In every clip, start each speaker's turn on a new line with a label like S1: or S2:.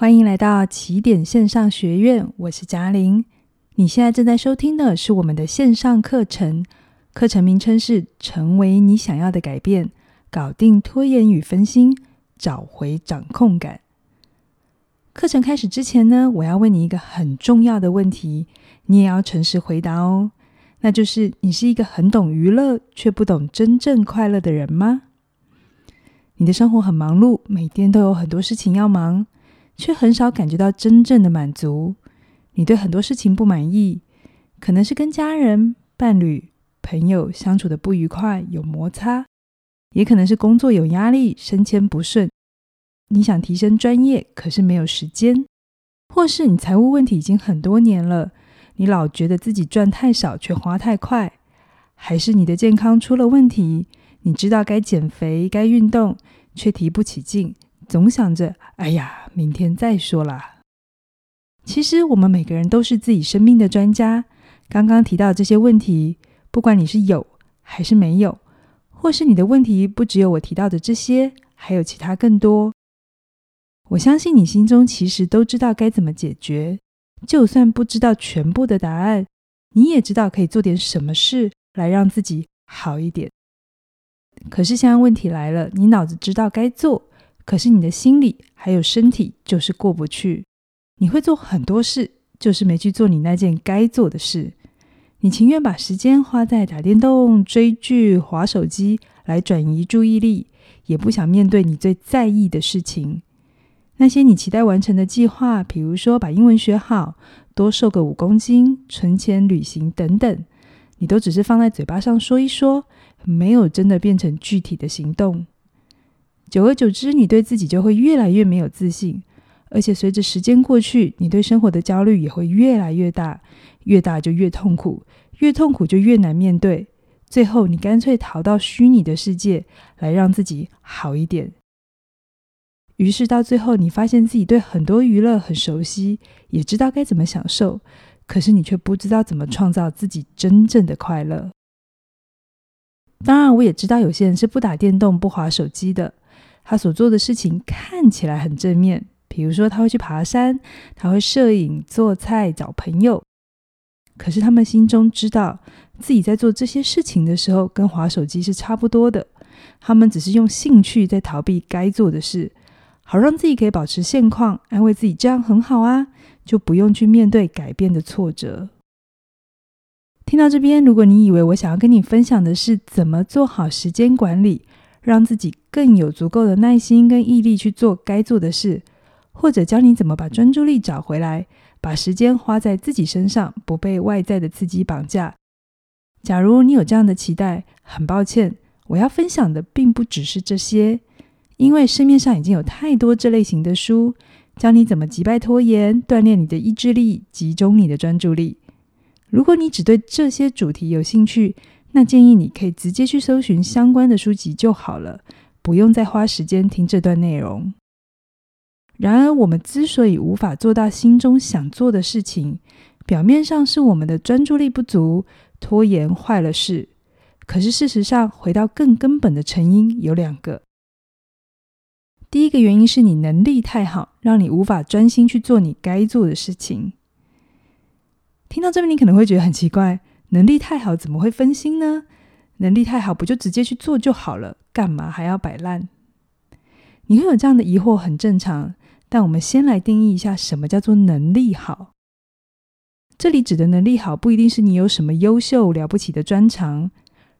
S1: 欢迎来到起点线上学院，我是嘉玲。你现在正在收听的是我们的线上课程，课程名称是《成为你想要的改变，搞定拖延与分心，找回掌控感》。课程开始之前呢，我要问你一个很重要的问题，你也要诚实回答哦。那就是你是一个很懂娱乐却不懂真正快乐的人吗？你的生活很忙碌，每天都有很多事情要忙。却很少感觉到真正的满足。你对很多事情不满意，可能是跟家人、伴侣、朋友相处的不愉快，有摩擦；也可能是工作有压力，升迁不顺。你想提升专业，可是没有时间；或是你财务问题已经很多年了，你老觉得自己赚太少，却花太快；还是你的健康出了问题，你知道该减肥、该运动，却提不起劲。总想着，哎呀，明天再说啦。其实，我们每个人都是自己生命的专家。刚刚提到这些问题，不管你是有还是没有，或是你的问题不只有我提到的这些，还有其他更多。我相信你心中其实都知道该怎么解决。就算不知道全部的答案，你也知道可以做点什么事来让自己好一点。可是，现在问题来了，你脑子知道该做。可是你的心里还有身体就是过不去，你会做很多事，就是没去做你那件该做的事。你情愿把时间花在打电动、追剧、滑手机来转移注意力，也不想面对你最在意的事情。那些你期待完成的计划，比如说把英文学好、多瘦个五公斤、存钱旅行等等，你都只是放在嘴巴上说一说，没有真的变成具体的行动。久而久之，你对自己就会越来越没有自信，而且随着时间过去，你对生活的焦虑也会越来越大，越大就越痛苦，越痛苦就越难面对，最后你干脆逃到虚拟的世界来让自己好一点。于是到最后，你发现自己对很多娱乐很熟悉，也知道该怎么享受，可是你却不知道怎么创造自己真正的快乐。当然，我也知道有些人是不打电动、不划手机的。他所做的事情看起来很正面，比如说他会去爬山，他会摄影、做菜、找朋友。可是他们心中知道自己在做这些事情的时候，跟滑手机是差不多的。他们只是用兴趣在逃避该做的事，好让自己可以保持现况，安慰自己这样很好啊，就不用去面对改变的挫折。听到这边，如果你以为我想要跟你分享的是怎么做好时间管理，让自己更有足够的耐心跟毅力去做该做的事，或者教你怎么把专注力找回来，把时间花在自己身上，不被外在的刺激绑架。假如你有这样的期待，很抱歉，我要分享的并不只是这些，因为市面上已经有太多这类型的书，教你怎么击败拖延，锻炼你的意志力，集中你的专注力。如果你只对这些主题有兴趣，那建议你可以直接去搜寻相关的书籍就好了，不用再花时间听这段内容。然而，我们之所以无法做到心中想做的事情，表面上是我们的专注力不足、拖延坏了事。可是事实上，回到更根本的成因有两个。第一个原因是你能力太好，让你无法专心去做你该做的事情。听到这边，你可能会觉得很奇怪。能力太好怎么会分心呢？能力太好不就直接去做就好了，干嘛还要摆烂？你会有这样的疑惑，很正常。但我们先来定义一下，什么叫做能力好？这里指的能力好，不一定是你有什么优秀了不起的专长。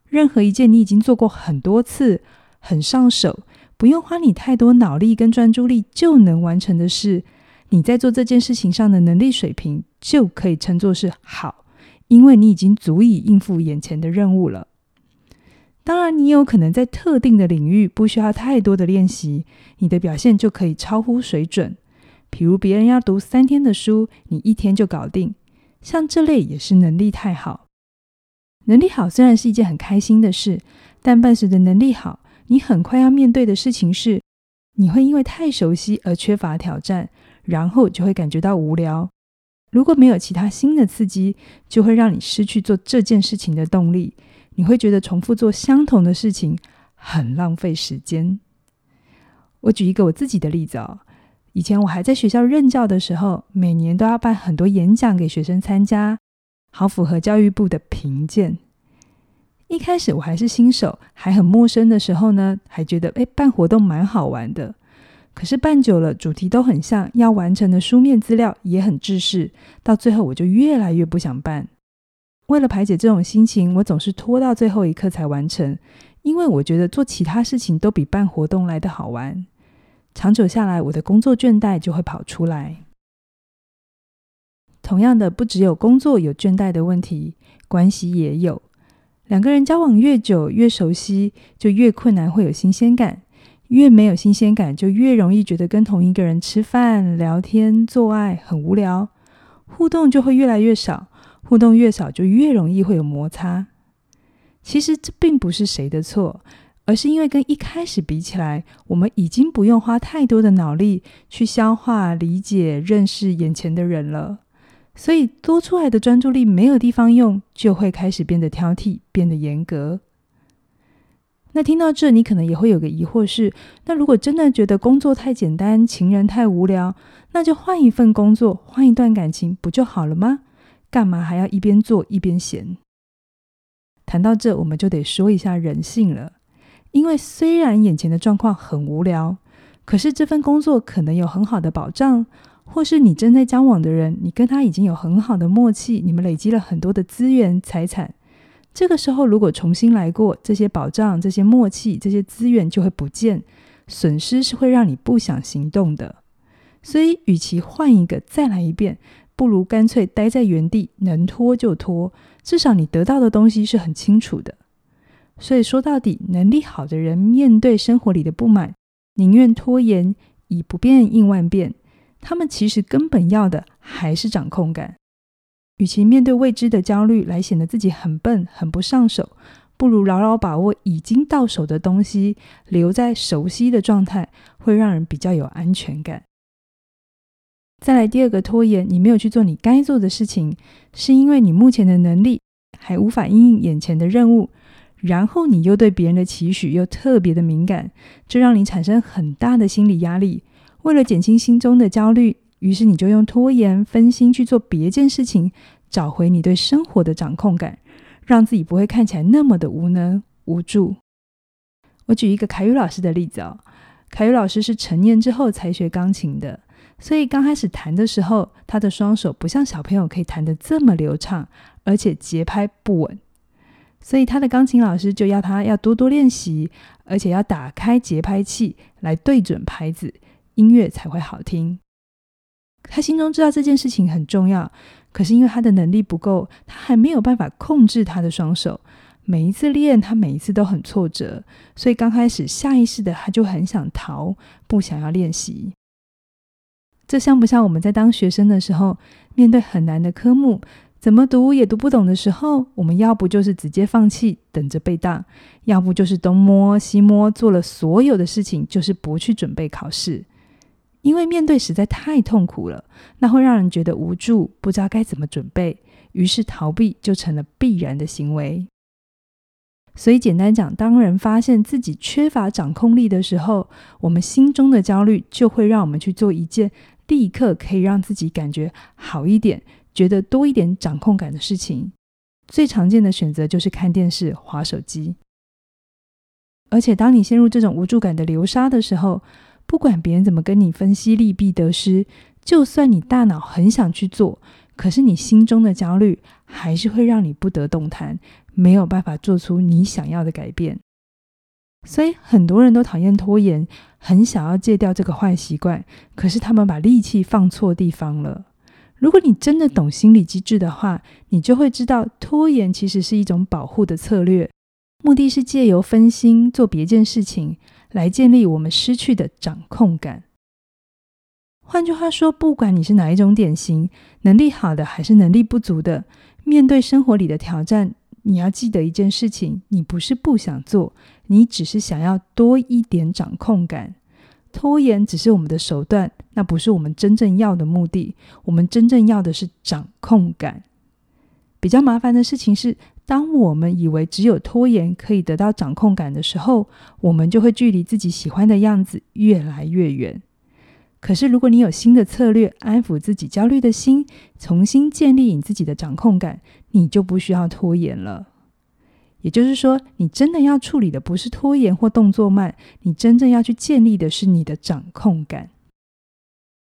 S1: 任何一件你已经做过很多次、很上手，不用花你太多脑力跟专注力就能完成的事，你在做这件事情上的能力水平，就可以称作是好。因为你已经足以应付眼前的任务了。当然，你有可能在特定的领域不需要太多的练习，你的表现就可以超乎水准。比如别人要读三天的书，你一天就搞定。像这类也是能力太好。能力好虽然是一件很开心的事，但伴随着能力好，你很快要面对的事情是，你会因为太熟悉而缺乏挑战，然后就会感觉到无聊。如果没有其他新的刺激，就会让你失去做这件事情的动力。你会觉得重复做相同的事情很浪费时间。我举一个我自己的例子哦，以前我还在学校任教的时候，每年都要办很多演讲给学生参加，好符合教育部的评鉴。一开始我还是新手，还很陌生的时候呢，还觉得诶，办活动蛮好玩的。可是办久了，主题都很像，要完成的书面资料也很制式，到最后我就越来越不想办。为了排解这种心情，我总是拖到最后一刻才完成，因为我觉得做其他事情都比办活动来得好玩。长久下来，我的工作倦怠就会跑出来。同样的，不只有工作有倦怠的问题，关系也有。两个人交往越久，越熟悉，就越困难会有新鲜感；越没有新鲜感，就越容易觉得跟同一个人吃饭、聊天、做爱很无聊，互动就会越来越少。互动越少，就越容易会有摩擦。其实这并不是谁的错。而是因为跟一开始比起来，我们已经不用花太多的脑力去消化、理解、认识眼前的人了，所以多出来的专注力没有地方用，就会开始变得挑剔、变得严格。那听到这，你可能也会有个疑惑是：那如果真的觉得工作太简单、情人太无聊，那就换一份工作、换一段感情不就好了吗？干嘛还要一边做一边闲？谈到这，我们就得说一下人性了。因为虽然眼前的状况很无聊，可是这份工作可能有很好的保障，或是你正在交往的人，你跟他已经有很好的默契，你们累积了很多的资源财产。这个时候如果重新来过，这些保障、这些默契、这些资源就会不见，损失是会让你不想行动的。所以，与其换一个再来一遍，不如干脆待在原地，能拖就拖，至少你得到的东西是很清楚的。所以说到底，能力好的人面对生活里的不满，宁愿拖延，以不变应万变。他们其实根本要的还是掌控感。与其面对未知的焦虑来显得自己很笨、很不上手，不如牢牢把握已经到手的东西，留在熟悉的状态，会让人比较有安全感。再来第二个拖延，你没有去做你该做的事情，是因为你目前的能力还无法应应眼前的任务。然后你又对别人的期许又特别的敏感，这让你产生很大的心理压力。为了减轻心中的焦虑，于是你就用拖延、分心去做别件事情，找回你对生活的掌控感，让自己不会看起来那么的无能无助。我举一个凯宇老师的例子哦，凯宇老师是成年之后才学钢琴的，所以刚开始弹的时候，他的双手不像小朋友可以弹得这么流畅，而且节拍不稳。所以他的钢琴老师就要他要多多练习，而且要打开节拍器来对准拍子，音乐才会好听。他心中知道这件事情很重要，可是因为他的能力不够，他还没有办法控制他的双手。每一次练，他每一次都很挫折，所以刚开始下意识的他就很想逃，不想要练习。这像不像我们在当学生的时候，面对很难的科目？怎么读也读不懂的时候，我们要不就是直接放弃，等着被当；要不就是东摸西摸，做了所有的事情，就是不去准备考试。因为面对实在太痛苦了，那会让人觉得无助，不知道该怎么准备，于是逃避就成了必然的行为。所以简单讲，当人发现自己缺乏掌控力的时候，我们心中的焦虑就会让我们去做一件立刻可以让自己感觉好一点。觉得多一点掌控感的事情，最常见的选择就是看电视、滑手机。而且，当你陷入这种无助感的流沙的时候，不管别人怎么跟你分析利弊得失，就算你大脑很想去做，可是你心中的焦虑还是会让你不得动弹，没有办法做出你想要的改变。所以，很多人都讨厌拖延，很想要戒掉这个坏习惯，可是他们把力气放错地方了。如果你真的懂心理机制的话，你就会知道，拖延其实是一种保护的策略，目的是借由分心做别件事情，来建立我们失去的掌控感。换句话说，不管你是哪一种典型，能力好的还是能力不足的，面对生活里的挑战，你要记得一件事情：你不是不想做，你只是想要多一点掌控感。拖延只是我们的手段，那不是我们真正要的目的。我们真正要的是掌控感。比较麻烦的事情是，当我们以为只有拖延可以得到掌控感的时候，我们就会距离自己喜欢的样子越来越远。可是如果你有新的策略，安抚自己焦虑的心，重新建立你自己的掌控感，你就不需要拖延了。也就是说，你真的要处理的不是拖延或动作慢，你真正要去建立的是你的掌控感。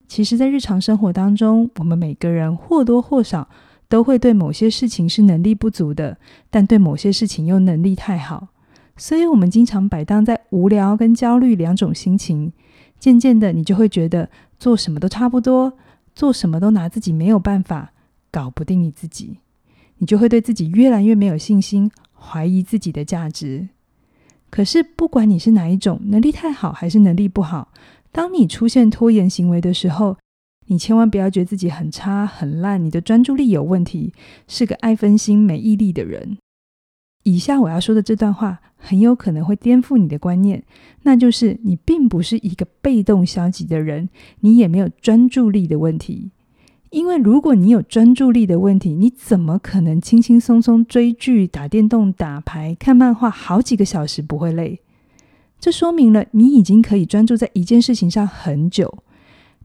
S1: 其实，在日常生活当中，我们每个人或多或少都会对某些事情是能力不足的，但对某些事情又能力太好，所以我们经常摆荡在无聊跟焦虑两种心情。渐渐的，你就会觉得做什么都差不多，做什么都拿自己没有办法，搞不定你自己，你就会对自己越来越没有信心，怀疑自己的价值。可是，不管你是哪一种，能力太好还是能力不好。当你出现拖延行为的时候，你千万不要觉得自己很差、很烂，你的专注力有问题，是个爱分心、没毅力的人。以下我要说的这段话很有可能会颠覆你的观念，那就是你并不是一个被动消极的人，你也没有专注力的问题。因为如果你有专注力的问题，你怎么可能轻轻松松追剧、打电动、打牌、看漫画好几个小时不会累？这说明了你已经可以专注在一件事情上很久。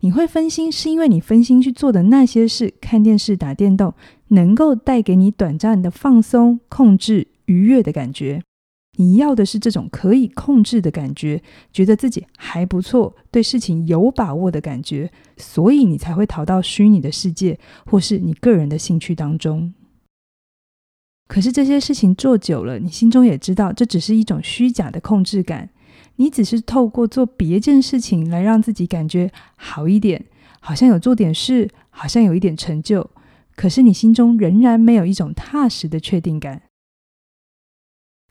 S1: 你会分心，是因为你分心去做的那些事，看电视、打电动，能够带给你短暂的放松、控制、愉悦的感觉。你要的是这种可以控制的感觉，觉得自己还不错，对事情有把握的感觉，所以你才会逃到虚拟的世界，或是你个人的兴趣当中。可是这些事情做久了，你心中也知道，这只是一种虚假的控制感。你只是透过做别件事情来让自己感觉好一点，好像有做点事，好像有一点成就。可是你心中仍然没有一种踏实的确定感。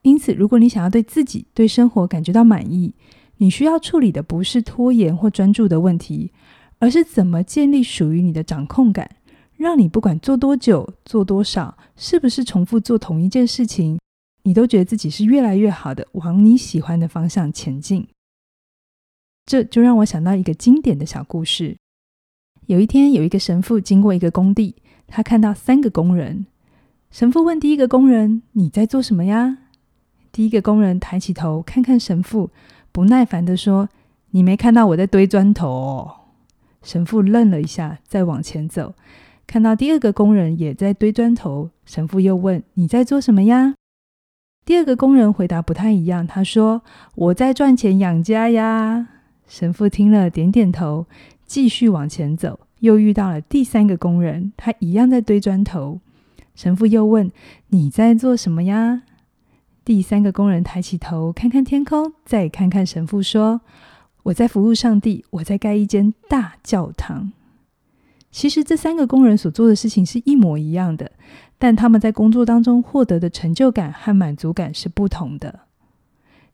S1: 因此，如果你想要对自己、对生活感觉到满意，你需要处理的不是拖延或专注的问题，而是怎么建立属于你的掌控感，让你不管做多久、做多少，是不是重复做同一件事情。你都觉得自己是越来越好的，往你喜欢的方向前进。这就让我想到一个经典的小故事。有一天，有一个神父经过一个工地，他看到三个工人。神父问第一个工人：“你在做什么呀？”第一个工人抬起头看看神父，不耐烦地说：“你没看到我在堆砖头哦？”神父愣了一下，再往前走，看到第二个工人也在堆砖头。神父又问：“你在做什么呀？”第二个工人回答不太一样，他说：“我在赚钱养家呀。”神父听了，点点头，继续往前走。又遇到了第三个工人，他一样在堆砖头。神父又问：“你在做什么呀？”第三个工人抬起头，看看天空，再看看神父，说：“我在服务上帝，我在盖一间大教堂。”其实这三个工人所做的事情是一模一样的。但他们在工作当中获得的成就感和满足感是不同的。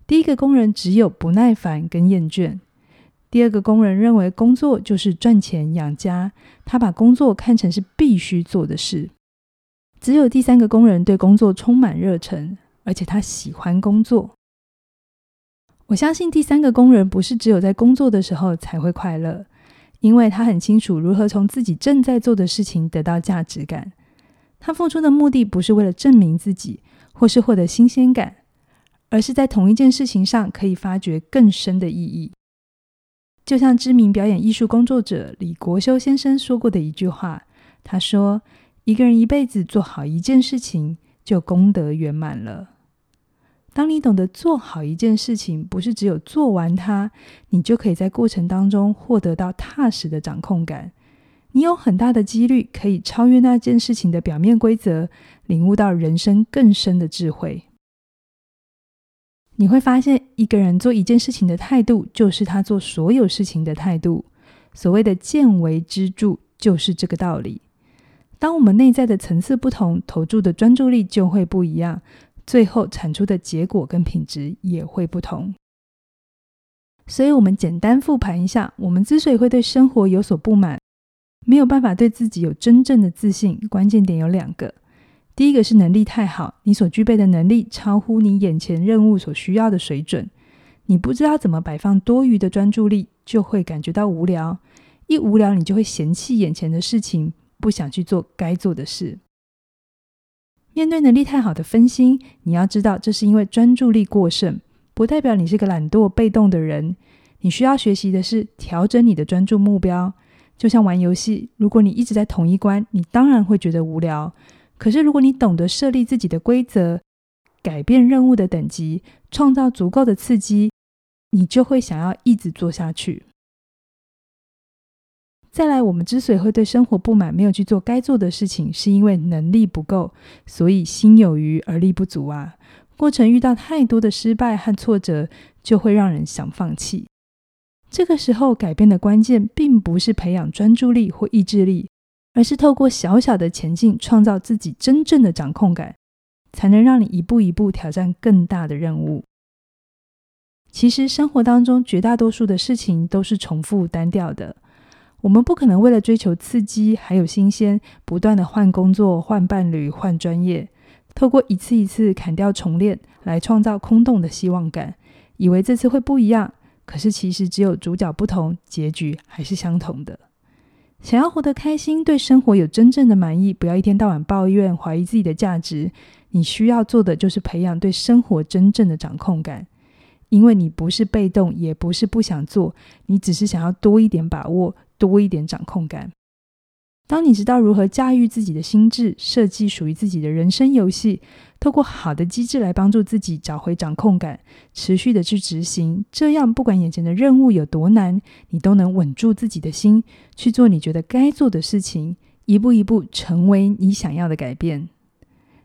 S1: 第一个工人只有不耐烦跟厌倦，第二个工人认为工作就是赚钱养家，他把工作看成是必须做的事。只有第三个工人对工作充满热忱，而且他喜欢工作。我相信第三个工人不是只有在工作的时候才会快乐，因为他很清楚如何从自己正在做的事情得到价值感。他付出的目的不是为了证明自己，或是获得新鲜感，而是在同一件事情上可以发掘更深的意义。就像知名表演艺术工作者李国修先生说过的一句话，他说：“一个人一辈子做好一件事情，就功德圆满了。”当你懂得做好一件事情，不是只有做完它，你就可以在过程当中获得到踏实的掌控感。你有很大的几率可以超越那件事情的表面规则，领悟到人生更深的智慧。你会发现，一个人做一件事情的态度，就是他做所有事情的态度。所谓的见微知著，就是这个道理。当我们内在的层次不同，投注的专注力就会不一样，最后产出的结果跟品质也会不同。所以，我们简单复盘一下，我们之所以会对生活有所不满。没有办法对自己有真正的自信，关键点有两个。第一个是能力太好，你所具备的能力超乎你眼前任务所需要的水准，你不知道怎么摆放多余的专注力，就会感觉到无聊。一无聊，你就会嫌弃眼前的事情，不想去做该做的事。面对能力太好的分心，你要知道，这是因为专注力过剩，不代表你是个懒惰被动的人。你需要学习的是调整你的专注目标。就像玩游戏，如果你一直在同一关，你当然会觉得无聊。可是如果你懂得设立自己的规则，改变任务的等级，创造足够的刺激，你就会想要一直做下去。再来，我们之所以会对生活不满，没有去做该做的事情，是因为能力不够，所以心有余而力不足啊。过程遇到太多的失败和挫折，就会让人想放弃。这个时候，改变的关键并不是培养专注力或意志力，而是透过小小的前进，创造自己真正的掌控感，才能让你一步一步挑战更大的任务。其实，生活当中绝大多数的事情都是重复单调的。我们不可能为了追求刺激还有新鲜，不断的换工作、换伴侣、换专业，透过一次一次砍掉重练来创造空洞的希望感，以为这次会不一样。可是其实只有主角不同，结局还是相同的。想要活得开心，对生活有真正的满意，不要一天到晚抱怨、怀疑自己的价值。你需要做的就是培养对生活真正的掌控感。因为你不是被动，也不是不想做，你只是想要多一点把握，多一点掌控感。当你知道如何驾驭自己的心智，设计属于自己的人生游戏，透过好的机制来帮助自己找回掌控感，持续的去执行，这样不管眼前的任务有多难，你都能稳住自己的心，去做你觉得该做的事情，一步一步成为你想要的改变。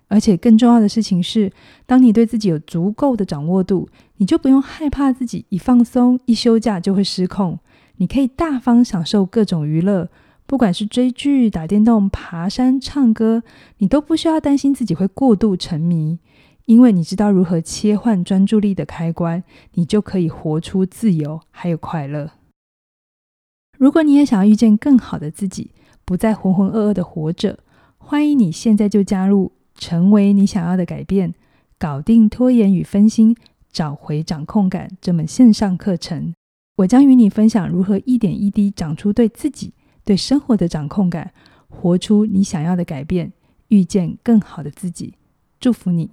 S1: 而且更重要的事情是，当你对自己有足够的掌握度，你就不用害怕自己一放松、一休假就会失控。你可以大方享受各种娱乐，不管是追剧、打电动、爬山、唱歌，你都不需要担心自己会过度沉迷，因为你知道如何切换专注力的开关，你就可以活出自由还有快乐。如果你也想要遇见更好的自己，不再浑浑噩噩的活着，欢迎你现在就加入。成为你想要的改变，搞定拖延与分心，找回掌控感。这门线上课程，我将与你分享如何一点一滴长出对自己、对生活的掌控感，活出你想要的改变，遇见更好的自己。祝福你。